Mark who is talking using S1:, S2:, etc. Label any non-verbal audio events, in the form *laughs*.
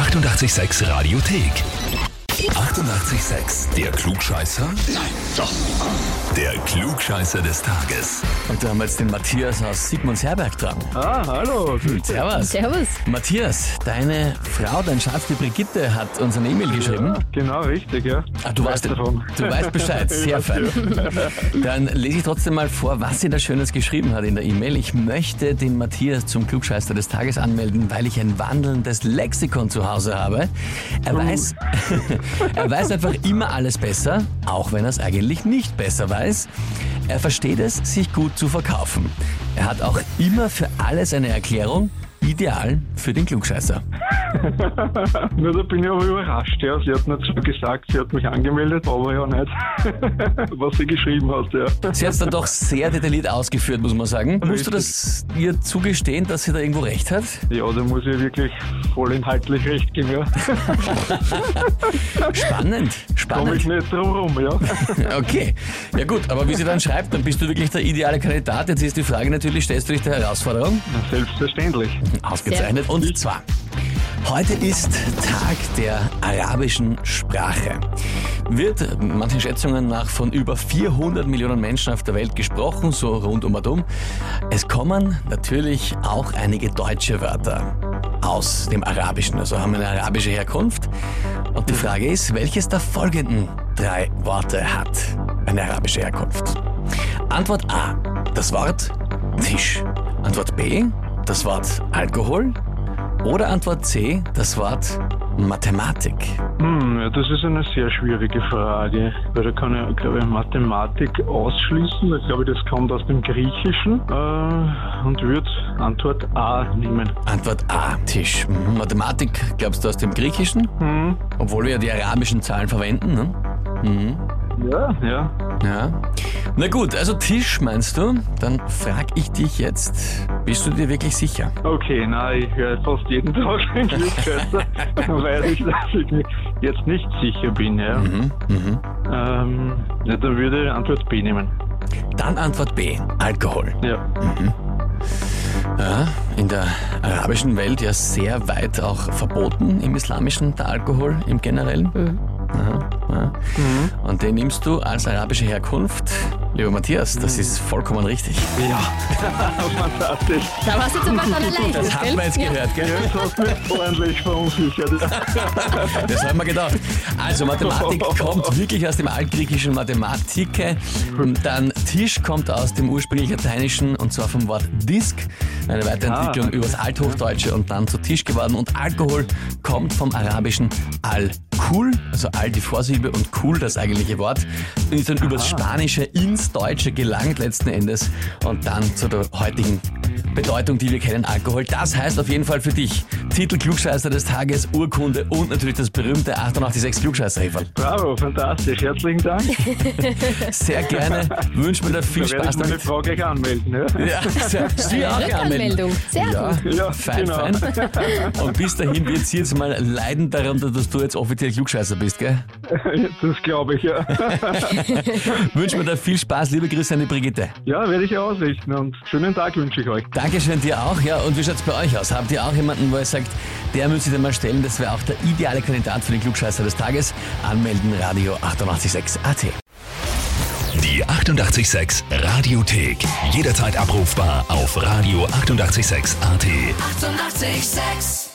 S1: 886 Radiothek. 88,6. Der Klugscheißer? Nein, doch. Der Klugscheißer des Tages.
S2: Und da haben wir jetzt den Matthias aus Sigmunds Herberg dran.
S3: Ah, hallo.
S2: Servus.
S4: Servus.
S2: Matthias, deine Frau, dein Schatz, die Brigitte, hat uns eine E-Mail geschrieben.
S3: Genau, richtig, ja.
S2: Ah, du, weißt, du weißt Bescheid, *laughs* sehr fein. Dann lese ich trotzdem mal vor, was sie da Schönes geschrieben hat in der E-Mail. Ich möchte den Matthias zum Klugscheißer des Tages anmelden, weil ich ein wandelndes Lexikon zu Hause habe. Er weiß, *laughs* er weiß einfach immer alles besser, auch wenn er es eigentlich nicht besser weiß. Er versteht es, sich gut zu verkaufen. Er hat auch immer für alles eine Erklärung, ideal für den Klugscheißer. *laughs*
S3: Nur da bin ich aber überrascht, ja. Sie hat nicht so gesagt, sie hat mich angemeldet, aber ja nicht, *laughs* was sie geschrieben hat, ja.
S2: Sie hat es dann doch sehr detailliert ausgeführt, muss man sagen. Musst du das ihr zugestehen, dass sie da irgendwo recht hat?
S3: Ja, da muss ich wirklich voll inhaltlich recht geben, ja. *laughs*
S2: Spannend,
S3: Komme
S2: spannend.
S3: ich nicht drum rum, ja. *laughs*
S2: Okay, ja gut, aber wie sie dann schreibt, dann bist du wirklich der ideale Kandidat. Jetzt ist die Frage natürlich, stellst du dich der Herausforderung?
S3: Selbstverständlich.
S2: Ausgezeichnet. Und zwar, heute ist Tag der arabischen Sprache. Wird manchen Schätzungen nach von über 400 Millionen Menschen auf der Welt gesprochen, so rund um und um. Es kommen natürlich auch einige deutsche Wörter aus dem Arabischen, also haben eine arabische Herkunft. Und die Frage ist, welches der folgenden drei Worte hat eine arabische Herkunft? Antwort A, das Wort Tisch. Antwort B, das Wort Alkohol. Oder Antwort C, das Wort Mathematik.
S3: Hm, ja, das ist eine sehr schwierige Frage, weil da kann ich, glaube ich, Mathematik ausschließen. Ich glaube, das kommt aus dem Griechischen äh, und würde Antwort A nehmen.
S2: Antwort A, Tisch. Mhm. Mathematik glaubst du aus dem Griechischen?
S3: Hm,
S2: Obwohl wir ja die arabischen Zahlen verwenden, ne? Mhm.
S3: ja, ja.
S2: Ja. Na gut, also Tisch meinst du? Dann frag ich dich jetzt, bist du dir wirklich sicher?
S3: Okay, na, ich höre fast jeden *laughs* Tag ein Glückscheißer, weil ich, dass ich mir jetzt nicht sicher bin, ja.
S2: Mhm. Mhm.
S3: Ähm, ja, dann würde ich Antwort B nehmen.
S2: Dann Antwort B, Alkohol.
S3: Ja.
S2: Ja, in der arabischen Welt ja sehr weit auch verboten im Islamischen, der Alkohol im Generellen. Aha, ja. Und den nimmst du als arabische Herkunft. Lieber Matthias, das ist vollkommen richtig.
S3: Ja. *laughs* Fantastisch.
S4: Da warst du jetzt aber dann erleichtert,
S2: Das haben wir jetzt gehört, gell?
S3: Jetzt hast du mich ordentlich verunsichert.
S2: Das *laughs* haben wir gedacht. Also Mathematik kommt wirklich aus dem altgriechischen Mathematike. Dann Tisch kommt aus dem ursprünglich lateinischen und zwar vom Wort Disk. Eine Weiterentwicklung
S3: Ah, okay.
S2: übers Althochdeutsche und dann zu Tisch geworden. Und Alkohol kommt vom arabischen Al-Kul, also Al die Vorsilbe und Kul das eigentliche Wort. Und ist dann übers Spanische ins Deutsche gelangt letzten Endes und dann zu der heutigen Bedeutung, die wir kennen, Alkohol. Das heißt auf jeden Fall für dich Titel Klugscheißer des Tages, Urkunde und natürlich das berühmte 886 klugscheißer -Häferl.
S3: Bravo, fantastisch. Herzlichen Dank. *laughs*
S2: Sehr gerne. Wünsch mir da viel
S3: Da werde
S2: Spaß
S3: ich meine
S2: damit.
S3: Frau gleich anmelden. Ja,
S2: Ja, sehr, Sie auch anmelden.
S4: Rückanmeldung. Sehr
S2: Ja,
S4: gut.
S3: Ja,
S2: fein,
S3: genau.
S2: fein. *laughs* Und bis dahin wird sie jetzt mal leiden darunter, dass du jetzt offiziell Klugscheißer bist, gell?
S3: Das glaube ich, ja. *laughs*
S2: Wünsch mir da viel Spaß. Liebe Grüße an die Brigitte.
S3: Ja, werde ich ausrichten und schönen Tag wünsche ich euch.
S2: Dankeschön dir auch. Ja, und wie schaut's bei euch aus? Habt ihr auch jemanden, wo ihr sagt, der müsste ihr mal stellen? Das wäre auch der ideale Kandidat für den Klugscheißer des Tages. Anmelden, Radio 886 AT.
S1: Die 88,6 Radiothek. Jederzeit abrufbar auf radio886.at. 88,6.
S5: Eighty-eight, sex.